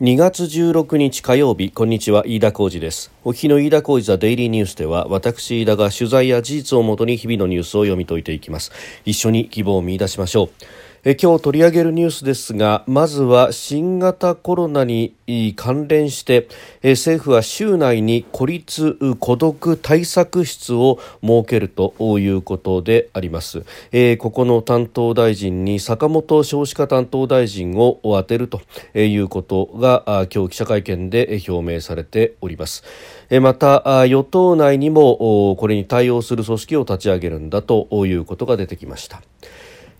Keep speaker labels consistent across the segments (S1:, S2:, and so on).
S1: 2月16日火曜日こんにちは飯田浩二です。お日の飯田浩二ザデイリーニュースでは私飯田が取材や事実をもとに日々のニュースを読み解いていきます。一緒に希望を見出しましょう。え今日取り上げるニュースですがまずは新型コロナに関連してえ政府は週内に孤立孤独対策室を設けるということであります、えここの担当大臣に坂本少子化担当大臣を充てるということが今日記者会見で表明されております。また与党内にもこれに対応する組織を立ち上げるんだということが出てきました。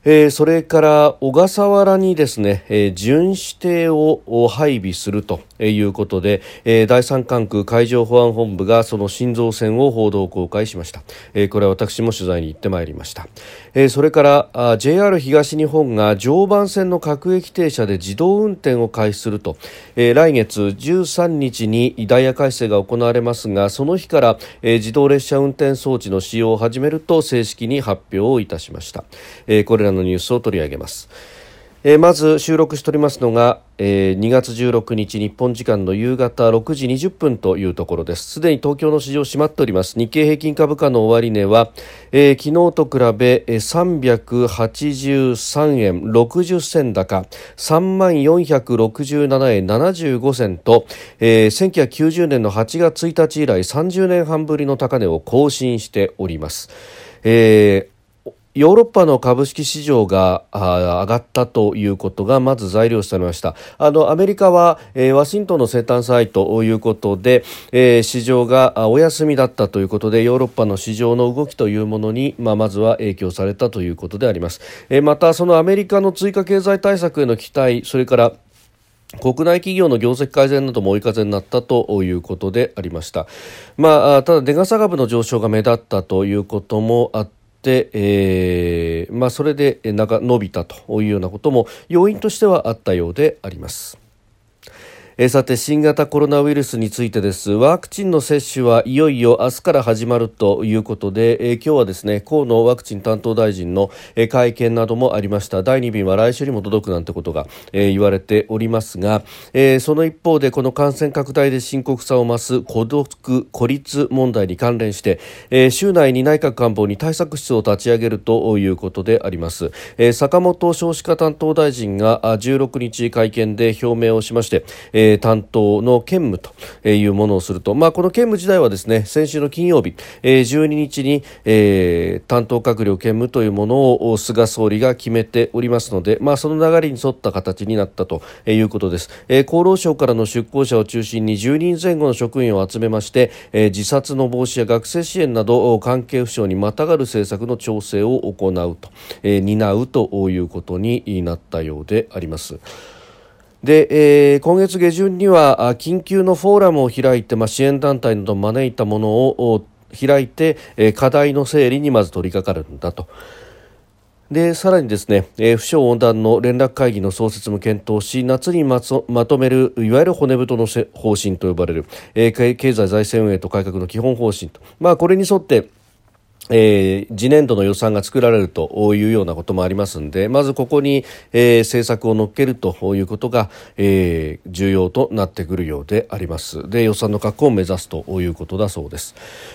S1: えー、それから小笠原にですね、えー、巡視艇を配備するということで、えー、第三管区海上保安本部がその心臓船を報道公開しました、え、これは私も取材に行ってまいりました、え、それからあ JR 東日本が常磐線の各駅停車で自動運転を開始すると、え、来月13日にダイヤ改正が行われますがその日から、え、自動列車運転装置の使用を始めると正式に発表をいたしました、え、これらのニュースを取り上げます。えー、まず収録しておりますのが、えー、2月16日日本時間の夕方6時20分というところです。すでに東京の市場閉まっております。日経平均株価の終値は、えー、昨日と比べ383円60銭高3万467円75銭と、えー、1990年の8月1日以来30年半ぶりの高値を更新しております、えーヨーロッパの株式市場が上がったということがまず材料されましたあのアメリカは、えー、ワシントンの生誕祭ということで、えー、市場がお休みだったということでヨーロッパの市場の動きというものに、まあ、まずは影響されたということであります、えー、またそのアメリカの追加経済対策への期待それから国内企業の業績改善なども追い風になったということでありました。まあ、ただ、出傘株の上昇が目立ったということもあって、えーまあ、それで長伸びたというようなことも要因としてはあったようであります。えさて新型コロナウイルスについてです。ワクチンの接種はいよいよ明日から始まるということで、え今日はですね河野ワクチン担当大臣の、え会見などもありました。第2便は来週にも届くなんてことが、え言われておりますが、えその一方でこの感染拡大で深刻さを増す孤独孤立問題に関連して、え週内に内閣官房に対策室を立ち上げるということであります、え坂本少子化担当大臣が16日会見で表明をしまして、え担当の兼務というものをすると、まあ、この兼務自体はですね先週の金曜日、えー、12日に、担当閣僚兼務というものを菅総理が決めておりますので、まあ、その流れに沿った形になったということです、厚労省からの出向者を中心に10人前後の職員を集めまして、自殺の防止や学生支援など関係府省にまたがる政策の調整を行うと、担うということになったようであります。で、えー、今月下旬には緊急のフォーラムを開いて、まあ、支援団体などを招いたものを開いて、えー、課題の整理にまず取り掛かるんだと。でさらにですね、えー、不詳横断の連絡会議の創設も検討し夏にままとめるいわゆる骨太の方針と呼ばれる、えー、経済財政運営と改革の基本方針と、まあ、これに沿ってえー、次年度の予算が作られるというようなこともありますのでまずここに、えー、政策を乗っけるということが、えー、重要となってくるようであります。で予算の確保を目指すということだそうです、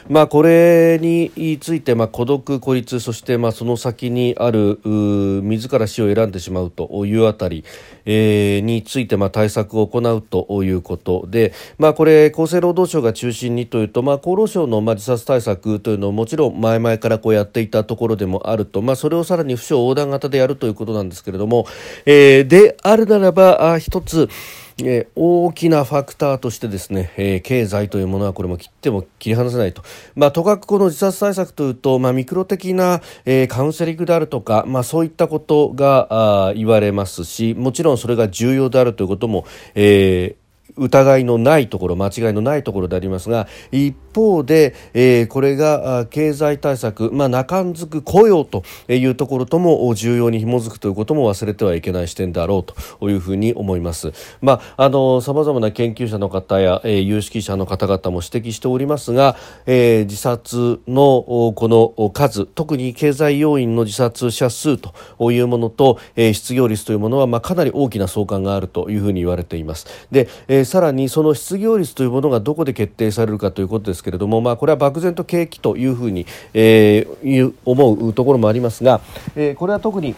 S1: まあ、これについて、まあ、孤独孤立そして、まあ、その先にある自ら死を選んでしまうというあたり、えー、について、まあ、対策を行うということで、まあ、これ厚生労働省が中心にというと、まあ、厚労省の、まあ、自殺対策というのをもちろん前々からこうやっていたところでもあると、まあ、それをさらに不詳横断型でやるということなんですけれども、えー、であるならばあ一つえー、大きなファクターとしてですね、えー、経済というものはこれも切っても切り離せないと、まあ、とかくこの自殺対策というと、まあ、ミクロ的な、えー、カウンセリングであるとか、まあ、そういったことがあ言われますしもちろんそれが重要であるということも、えー疑いのないところ間違いのないところでありますが一方で、えー、これが経済対策、まあ、中んづく雇用というところとも重要に紐づくということも忘れてはいけない視点であろうというふうに思います。まあ、あの様々な研究者の方や、えー、有識者の方々も指摘しておりますが、えー、自殺のこの数特に経済要因の自殺者数というものと、えー、失業率というものは、まあ、かなり大きな相関があるというふうに言われています。で、えー、さらにその失業率というものがどこで決定されるかということですけれども、まあ、これは漠然と景気というふうに、えー、思うところもありますが、えー、これは特に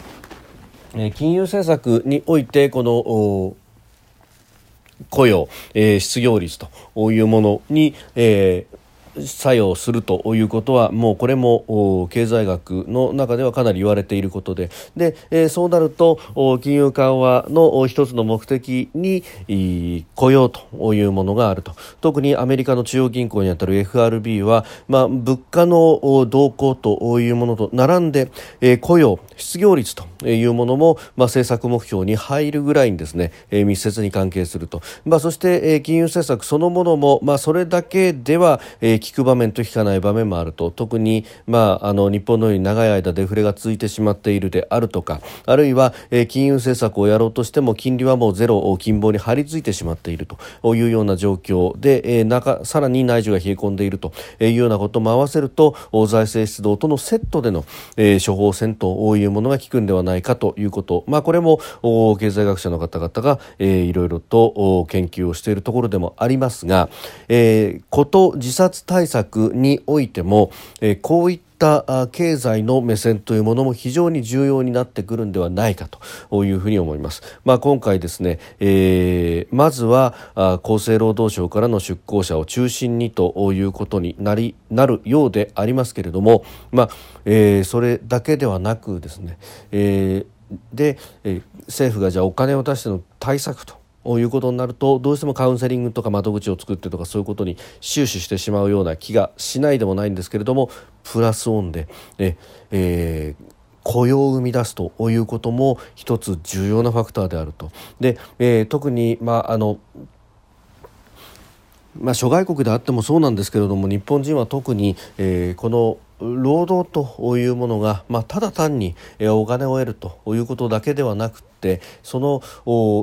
S1: 金融政策においてこの雇用、えー、失業率というものに、えー、作用するということはもうこれも経済学の中ではかなり言われていることで。で、えー、そうなると金融緩和の一つの目的に雇用というものがあると。特にアメリカの中央銀行にあたる FRB は、まあ、物価の動向というものと並んで、えー、雇用失業率というものも、まあ、政策目標に入るぐらいにですね、えー、密接に関係すると、まあ、そして、えー、金融政策そのものも、まあ、それだけでは、えー、効く場面と効かない場面もあると。特に、まあ、あの日本のように長い間デフレが続いてしまっているであるとかあるいは、えー、金融政策をやろうとしても金利はもうゼロ金棒に張り付いてしまっているというような状況で、えー、中さらに内需が冷え込んでいるというようなことも合わせると財政出動とのセットでの、えー、処方箋というものが効くんではないかということ、まあ、これも経済学者の方々が、えー、いろいろと研究をしているところでもありますが、えー、こと自殺対策においても、えー、こういった経済の目線というものも非常に重要になってくるんではないかというふうに思います。まあ、今回ですね、えー、まずは厚生労働省からの出向者を中心にということになりなるようでありますけれども、まあえー、それだけではなくですね、えー、で、えー、政府がじゃあお金を出しての対策ということになるとどうしてもカウンセリングとか窓口を作ってとかそういうことに終始してしまうような気がしないでもないんですけれどもプラスオンで、ええー雇用を生み出すということも一つ重要なファクターであると。で、えー、特に、まあ、あのまあ、諸外国であってもそうなんですけれども日本人は特に、えー、この労働というものが、まあ、ただ単にお金を得るということだけではなくってその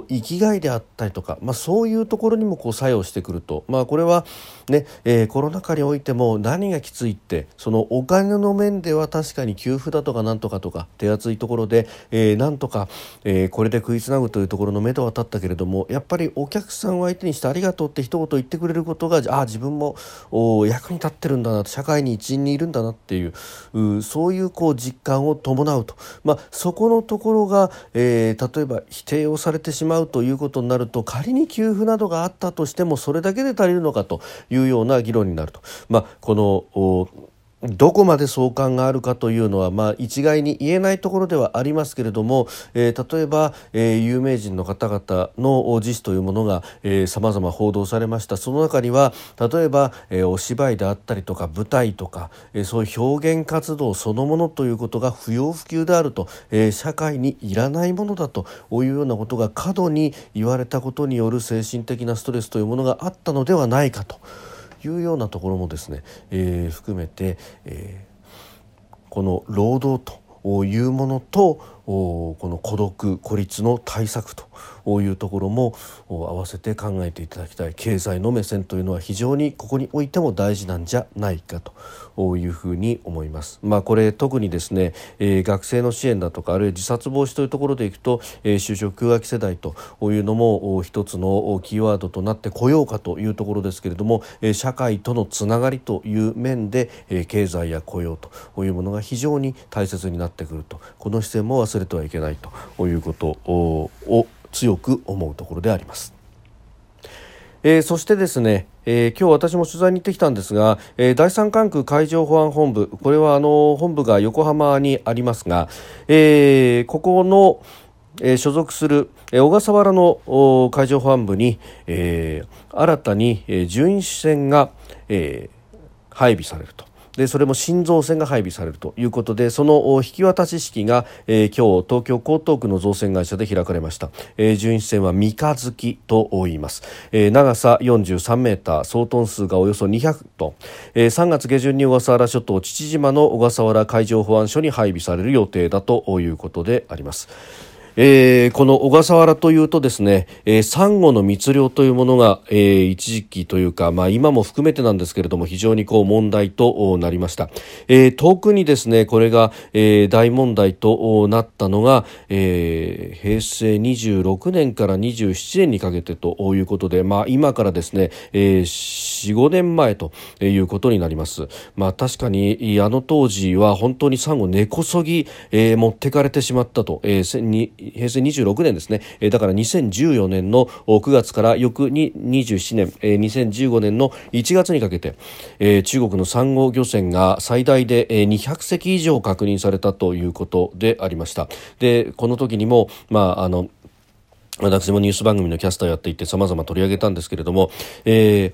S1: 生きがいであったりとか、まあ、そういうところにもこう作用してくると、まあ、これはね、えー、コロナ禍においても何がきついってそのお金の面では確かに給付だとかなんとかとか手厚いところで、えー、なんとか、えー、これで食いつなぐというところの目処は立ったけれどもやっぱりお客さんを相手にしてありがとうって一言言ってくれることがあ自分も役に立ってるんだなと社会に一員にいるんだなっていうそういうこう実感を伴うと、まあ、そこのところが、えー、例えば否定をされてしまうということになると仮に給付などがあったとしてもそれだけで足りるのかというような議論になると。まあ、このどこまで相関があるかというのは、まあ、一概に言えないところではありますけれども、えー、例えば、えー、有名人の方々の自死というものがさまざま報道されましたその中には例えば、えー、お芝居であったりとか舞台とか、え、そういう表現活動そのものということが不要不急であると、え、社会にいらないものだというようなことが過度に言われたことによる精神的なストレスというものがあったのではないかと。いうようなところもですね、えー、含めて、えー、この労働というものとこの孤独孤立の対策というところも合わせて考えていただきたい経済の目線というのは非常にここにおいても大事なんじゃないかというふうに思います。まあ、これ特にですね、えー、学生の支援だとかあるいは自殺防止というところでいくと、えー、就職空学世代というのも一つのキーワードとなってこようかというところですけれども、えー、社会とのつながりという面で、えー、経済や雇用というものが非常に大切になってくるとこの視線も忘れてはいけないということを強く思うところであります。えー、そしてですね、えー、今日私も取材に行ってきたんですが、えー、第三管区海上保安本部これはあの本部が横浜にありますが、えー、ここの、えー、所属する、えー、小笠原の海上保安部に、えー、新たに、えー、巡視船が、えー、配備されると。でそれも新造船が配備されるということでその引き渡し式が、えー、今日東京江東区の造船会社で開かれました、えー、巡視船は三日月と言います、えー、長さ43メーター総トン数がおよそ200トン、えー、3月下旬に小笠原諸島父島の小笠原海上保安署に配備される予定だということであります。えー、この小笠原というとですね、えー、サンゴの密漁というものが、えー、一時期というか、まあ、今も含めてなんですけれども非常にこう問題となりました、えー、特にですねこれが、えー、大問題となったのが、えー、平成26年から27年にかけてということで、まあ、今からですね、えー、45年前ということになります、まあ、確かにあの当時は本当にサンゴ根こそぎ、えー、持ってかれてしまったと、えー、平成26年ですね、えー、だから2014年の9月から翌に27年、えー、2015年の1月にかけて、えー、中国の産後漁船が最大で200隻以上確認されたということでありました。でこの時にも、まあ、あの私もニュース番組のキャスターをやっていて様々取り上げたんですけれども、えー、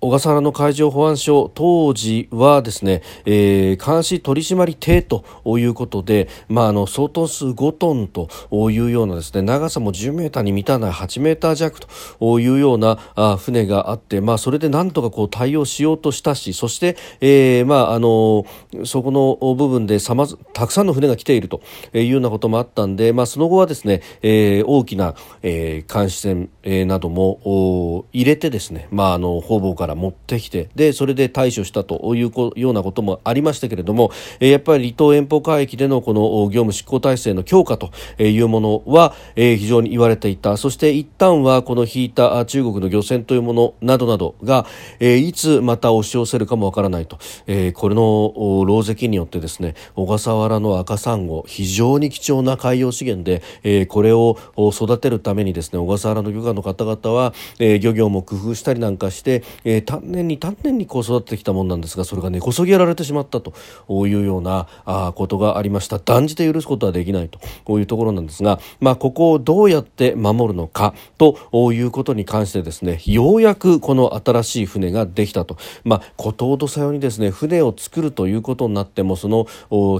S1: 小笠原の海上保安署当時はですね、えー、監視取締艇ということで、まあ、あの相当数5トンというようなですね長さも10メーターに満たない8メーター弱というようなあ船があって、まあ、それでなんとかこう対応しようとしたしそして、えーまあ、あのそこの部分でさまたくさんの船が来ているというようなこともあったんで、まあ、その後はですね、えー、大きな、えー、監視船、えー、なども入れてですね、まあ、あの方々からから持ってきてでそれで対処したというようなこともありましたけれども、えやっぱり離島遠方海域でのこの業務執行体制の強化というものは、え非常に言われていた。そして一旦はこの引いた中国の漁船というものなどなどが、えいつまた押し寄せるかもわからないと、えこれの牢石によってですね小笠原の赤サンゴ非常に貴重な海洋資源で、えこれを育てるためにですね小笠原の漁家の方々は、え漁業も工夫したりなんかして、えー、丹念に丹念にこう育ってきたものなんですがそれが根こそぎやられてしまったというようなあことがありました。断じて許すことはできないというところなんですが、まあ、ここをどうやって守るのかということに関してですねようやくこの新しい船ができたと、まあ、ことほどさようにですね船を作るということになってもその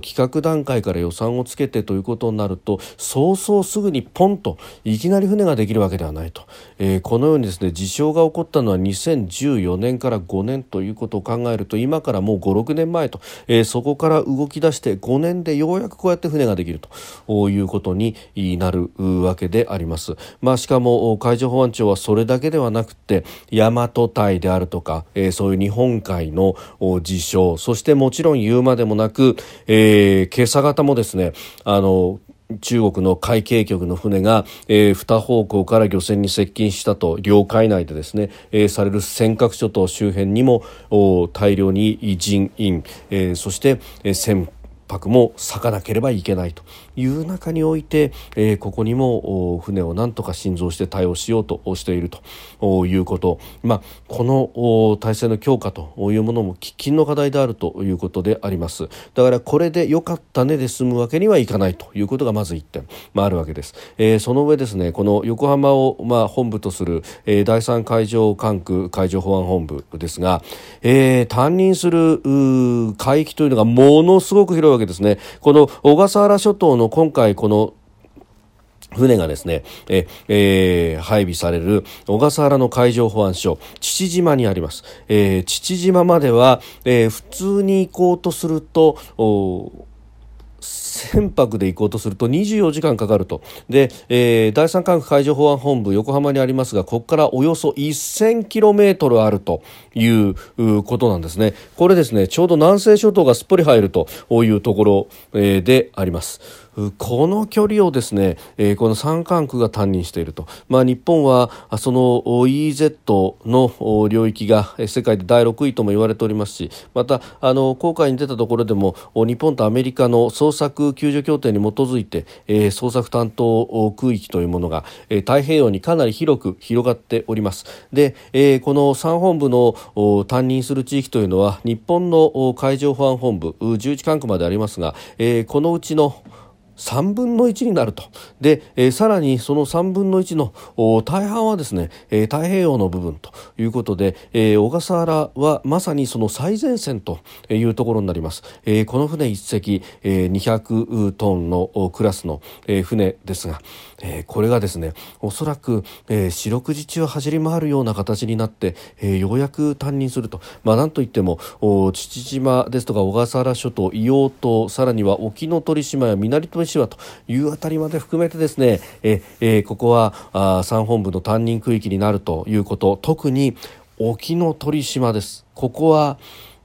S1: 企画段階から予算をつけてということになるとそうそうすぐにポンといきなり船ができるわけではないと、えー、このようにですね事象が起こったのは2014 4年から5年ということを考えると今からもう56年前と、えー、そこから動き出して5年でようやくこうやって船ができるということになるわけであります。まあ、しかも海上保安庁はそれだけではなくて大和隊であるとか、えー、そういう日本海の事象そしてもちろん言うまでもなく、えー、今朝方もですねあの中国の海警局の船が、えー、二方向から漁船に接近したと領海内でですね、えー、される尖閣諸島周辺にも大量に人員、えー、そして、えー、船舶も咲かなければいけないという中において、えー、ここにも船を何とか新造して対応しようとしているということ、まあ、この体制の強化というものも喫緊の課題であるということであります。だからこれで良かったねで済むわけにはいかないということがまず1点、まあ、あるわけです、えー、その上ですねこの横浜を、まあ、本部とする、えー、第三海上管区海上保安本部ですが、えー、担任する海域というのがものすごく広いわけですねこの小笠原諸島の今回この船がですね、え、えー、配備される小笠原の海上保安署、父島にあります。えー、父島までは、えー、普通に行こうとすると、船舶で行こうとすると24時間かかるとで、えー、第三管区海上保安本部横浜にありますがここからおよそ 1000km あるということなんですねこれですねちょうど南西諸島がすっぽり入るというところ、であります。この距離をですね、えー、この山間区が担任していると、まあ、日本はその EZ の領域が世界で第6位とも言われておりますしまたあの航海に出たところでも日本とアメリカの捜索救助協定に基づいて、えー、捜索担当空域というものが、えー、太平洋にかなり広く広がっております。で、えー、この3本部の担任する地域というのは日本の海上保安本部11管区までありますが、えー、このうちの3分の1になると。で、えー、さらにその3分の1の大半はですね、えー、太平洋の部分ということで、えー、小笠原はまさにその最前線というところになります、えー、この船1隻、えー、200トンのクラスの、えー、船ですが、えー、これがですねおそらく、えー、四六時中走り回るような形になって、えー、ようやく担任すると、まあ、なんといっても父島ですとか小笠原諸島硫黄島さらには沖ノ鳥島や南鳥島というあたりまで含めてですね、ええ、ここはあ山本部の担任区域になるということ。特に沖ノ鳥島です。ここは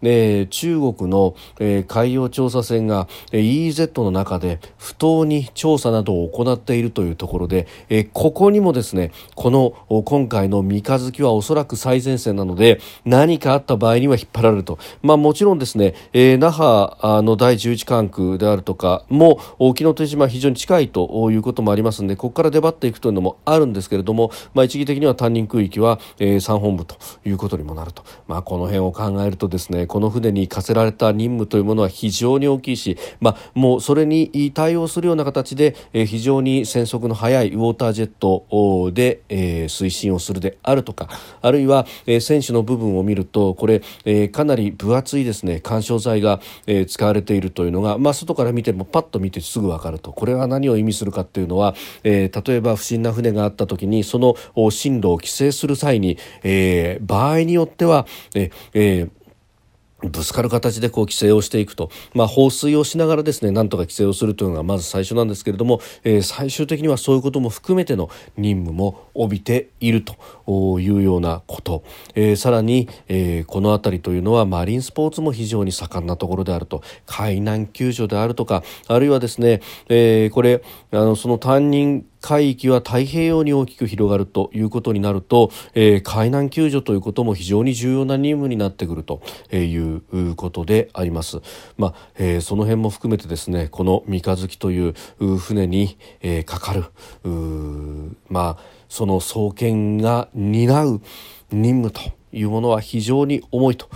S1: えー、中国の、えー、海洋調査船が、えー、EEZ の中で不当に調査などを行っているというところで、えー、ここにもですねこの今回の三日月はおそらく最前線なので何かあった場合には引っ張られると、まあ、もちろんですね、えー、那覇の第11管区であるとかも沖ノ鳥島非常に近いということもありますのでここから出張っていくというのもあるんですけれども、まあ、一義的には担任区域は、えー、3本部ということにもなると、まあ、この辺を考えるとですねこの船に課せられた任務というものは非常に大きいし、まあ、もうそれに対応するような形で、え非常に戦速の速いウォータージェットで、え推進をするであるとかあるいは、え選手の部分を見るとこれ、えかなり分厚いですね干渉剤が、え使われているというのが、まあ、外から見てもパッと見てすぐ分かると。これは何を意味するかというのは、え例えば不審な船があった時にその進路を規制する際に、え場合によってはええーぶつかる形でこう規制をしていくと、まあ、放水をしながらですねなんとか規制をするというのがまず最初なんですけれども、えー、最終的にはそういうことも含めての任務も帯びているというようなこと、えー、さらに、えー、この辺りというのはマリンスポーツも非常に盛んなところであると。海難救助であるとかあるいはですね、え、これあのその担任海域は太平洋に大きく広がるということになると、えー、海難救助ということも非常に重要な任務になってくるということであります。まあえー、その辺も含めてですねこの三日月という船に、えー、かかるまあその送検が担う任務というものは非常に重いと、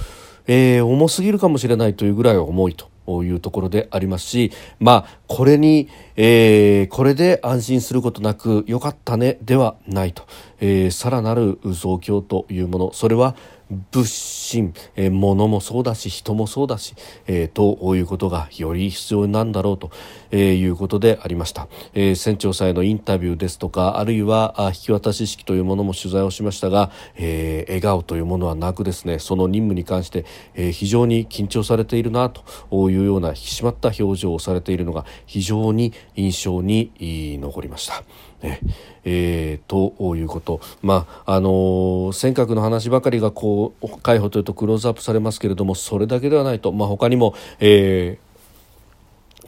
S1: えー、重すぎるかもしれないというぐらい重いというところでありますし、まあ、これに、えー、これで安心することなくよかったねではないと、えー、さらなる増強というもの。それは物心、えー、物もそうだし人もそうだし、えー、ということがより必要なんだろうと、えー、いうことでありました、えー、船長さんへのインタビューですとかあるいは引き渡し式というものも取材をしましたが、えー、笑顔というものはなくですねその任務に関して、えー、非常に緊張されているなというような引き締まった表情をされているのが非常に印象に残りました。ええー、ということ、まああのー、尖閣の話ばかりがこう海保というとクローズアップされますけれどもそれだけではないと、まあ、他にも、えー、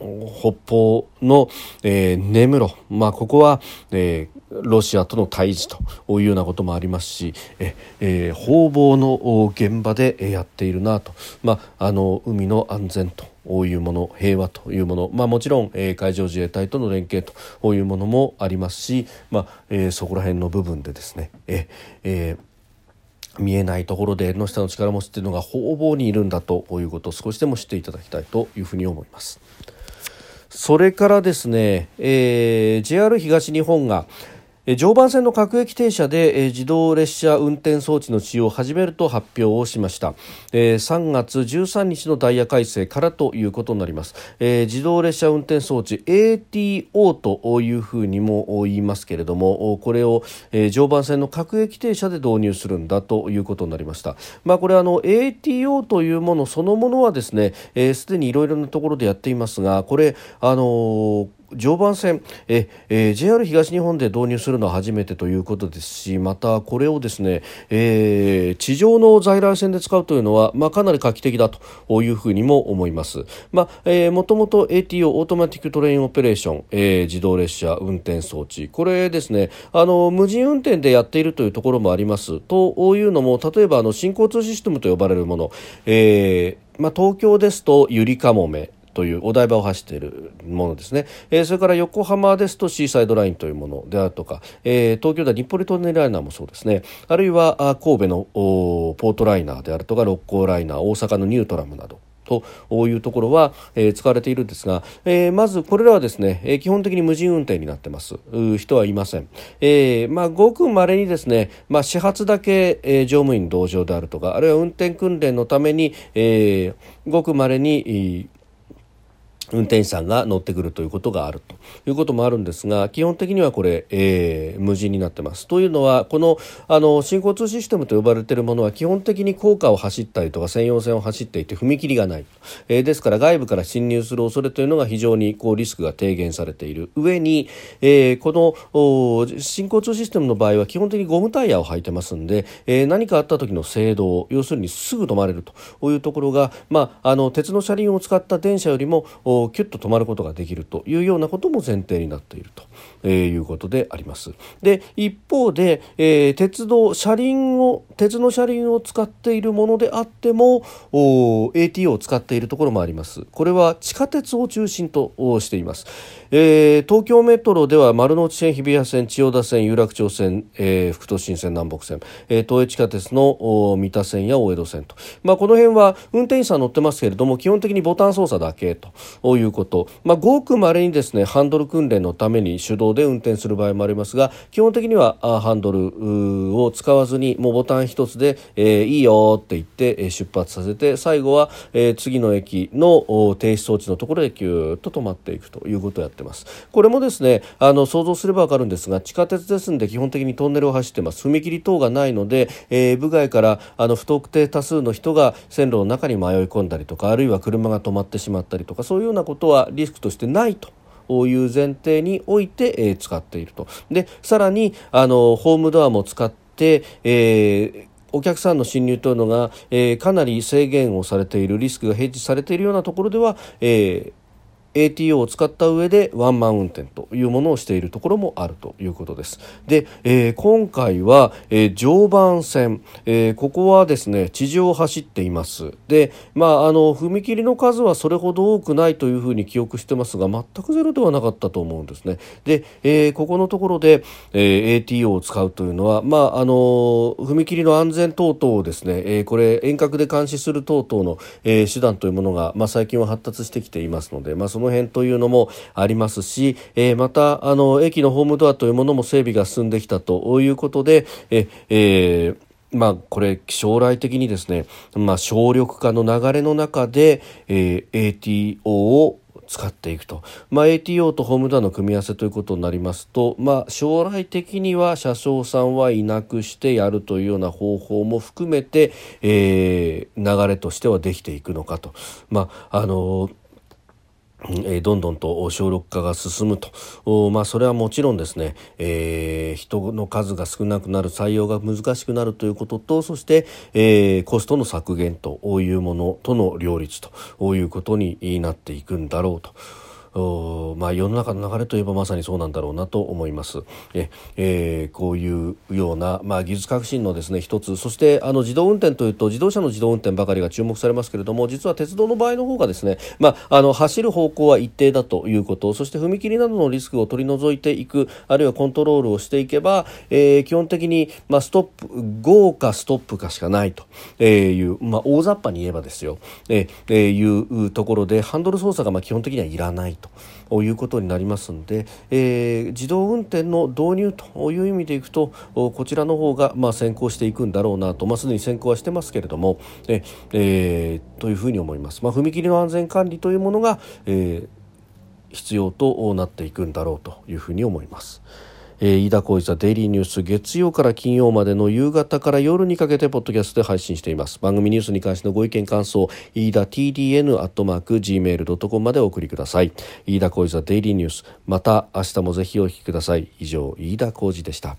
S1: 北方の、えー、根室、まあ、ここは、えー、ロシアとの対峙というようなこともありますし、えー、方々の現場でやっているなと、まあ、あの海の安全というもの平和というもの、まあ、もちろん、えー、海上自衛隊との連携というものもありますし、まあえー、そこら辺の部分でですね、ええー見えないところで縁の下の力持ちっていうのが方々にいるんだということを少しでも知っていただきたいというふうに思います。それからですね、えー、JR 東日本が常磐線の各駅停車で自動列車運転装置の使用を始めると発表をしました。3月13日のダイヤ改正からということになります。自動列車運転装置 ATO というふうにも言いますけれどもこれを常磐線の各駅停車で導入するんだということになりました。まあこれあの ATO というものそのものはですねすでにいろいろなところでやっていますがこれあの常磐線え、えー、JR 東日本で導入するのは初めてということですしまたこれをですね、えー、地上の在来線で使うというのは、まあ、かなり画期的だというふうにも思います、まあえー、もともと ATO Automatic Train Operation、えー、自動列車運転装置。これですねあの無人運転でやっているというところもあります。というのも例えばあの新交通システムと呼ばれるもの、えーまあ、東京ですとゆりかもめ。というお台場を走っているものですね、えー、それから横浜ですとシーサイドラインというものであるとか、えー、東京では日暮里トンネルライナーもそうですね。あるいは神戸のポートライナーであるとか六甲ライナー大阪のニュートラムなどというところは、えー、使われているんですが、えー、まずこれらはですね、えー、基本的に無人運転になってます。人はいません、えーまあ、ごく稀にですね、まあ、始発だけ、え、乗務員同乗であるとかあるいは運転訓練のために、え、ごく稀に運転手さんが乗ってくるということがあるということもあるんですが基本的にはこれ、えー、無人になってます。というのはこのあの新交通システムと呼ばれているものは基本的に高架を走ったりとか専用線を走っていて踏切がない、えー、ですから外部から侵入する恐れというのが非常にこうリスクが低減されている上に、えー、この新交通システムの場合は基本的にゴムタイヤを履いてますんで、えー、何かあった時の制動要するにすぐ止まれるというところが、まあ、あの鉄の車輪を使った電車よりもキュッと止まることができるというようなことも前提になっていると、えいうことであります。で一方で、えー、鉄道車輪を鉄の車輪を使っているものであっても ATO を使っているところもあります。これは地下鉄を中心としています。えー、東京メトロでは丸の内線、日比谷線、千代田線、有楽町線、えー、福都新線、南北線、えー、東映地下鉄の三田線や大江戸線と、まあ、この辺は運転手さん乗ってますけれども基本的にボタン操作だけということ、まあ、ごくまれにですねハンドル訓練のために手動で運転する場合もありますが基本的にはハンドルを使わずにもうボタン一つで、えー、いいよって言って出発させて最後は、えー、次の駅の停止装置のところでキューッと止まっていくということをやってます。これもですねあの想像すればわかるんですが地下鉄ですんで基本的にトンネルを走ってます。踏切等がないので、えー、部外からあの不特定多数の人が線路の中に迷い込んだりとかあるいは車が止まってしまったりとかそういうようななことはリスクとしてないという前提において、えー、使っていると。でさらにあのホームドアも使って、えーお客さんの侵入というのが、えー、かなり制限をされているリスクが併示されているようなところでは、えー、ATO を使った上でワンマン運転というものをしているところもあるということです。で、えー、今回は、えー、常磐線、えー、ここはですね地上を走っています。で、まああの踏切の数はそれほど多くないというふうに記憶してますが全くゼロではなかったと思うんですね。で、えー、ここのところで、えー、ATO を使うというのはまああの踏切の安全等々をですね、えー、これ遠隔で監視する等々の、えー、手段というものがまあ最近は発達してきていますので、まあその辺というのもありますし、えー、またあの駅のホームドアというものも整備が進んできたということで、ええーまあ、これ将来的にですね、まあ、省力化の流れの中で、えー、ATO を使っていくと、まあ、ATO とホームドアの組み合わせということになりますと、まあ、将来的には車掌さんはいなくしてやるというような方法も含めて、えー、流れとしてはできていくのかと。まああのーえどんどんと小6化が進むと、まあ、それはもちろんですね、えー、人の数が少なくなる採用が難しくなるということとそして、えー、コストの削減というものとの両立ということになっていくんだろうと。まあ、世の中の流れといえばまさにそうなんだろうなと思います。ええー、こういうような、まあ、技術革新のですね一つそしてあの自動運転というと自動車の自動運転ばかりが注目されますけれども実は鉄道の場合の方がですね、まあ、あの走る方向は一定だということそして踏切などのリスクを取り除いていくあるいはコントロールをしていけば、えー、基本的に、まあ、ストップ GO かストップかしかないという、まあ、大雑把に言えばですよ、えー、いうところでハンドル操作がまあ基本的にはいらないということになりますので、えー、自動運転の導入という意味でいくとこちらの方がまあ先行していくんだろうなと、まあ、すでに先行はしてますけれども、えー、というふうに思います。まあ、踏切の安全管理というものが、えー、必要となっていくんだろうというふうに思います。えー、飯田浩司ザデイリーニュース月曜から金曜までの夕方から夜にかけてポッドキャストで配信しています。番組ニュースに関してのご意見感想飯田 TDN アットマーク Gmail.com までお送りください。飯田浩司ザデイリーニュース。また明日もぜひお聞きください。以上飯田浩司でした。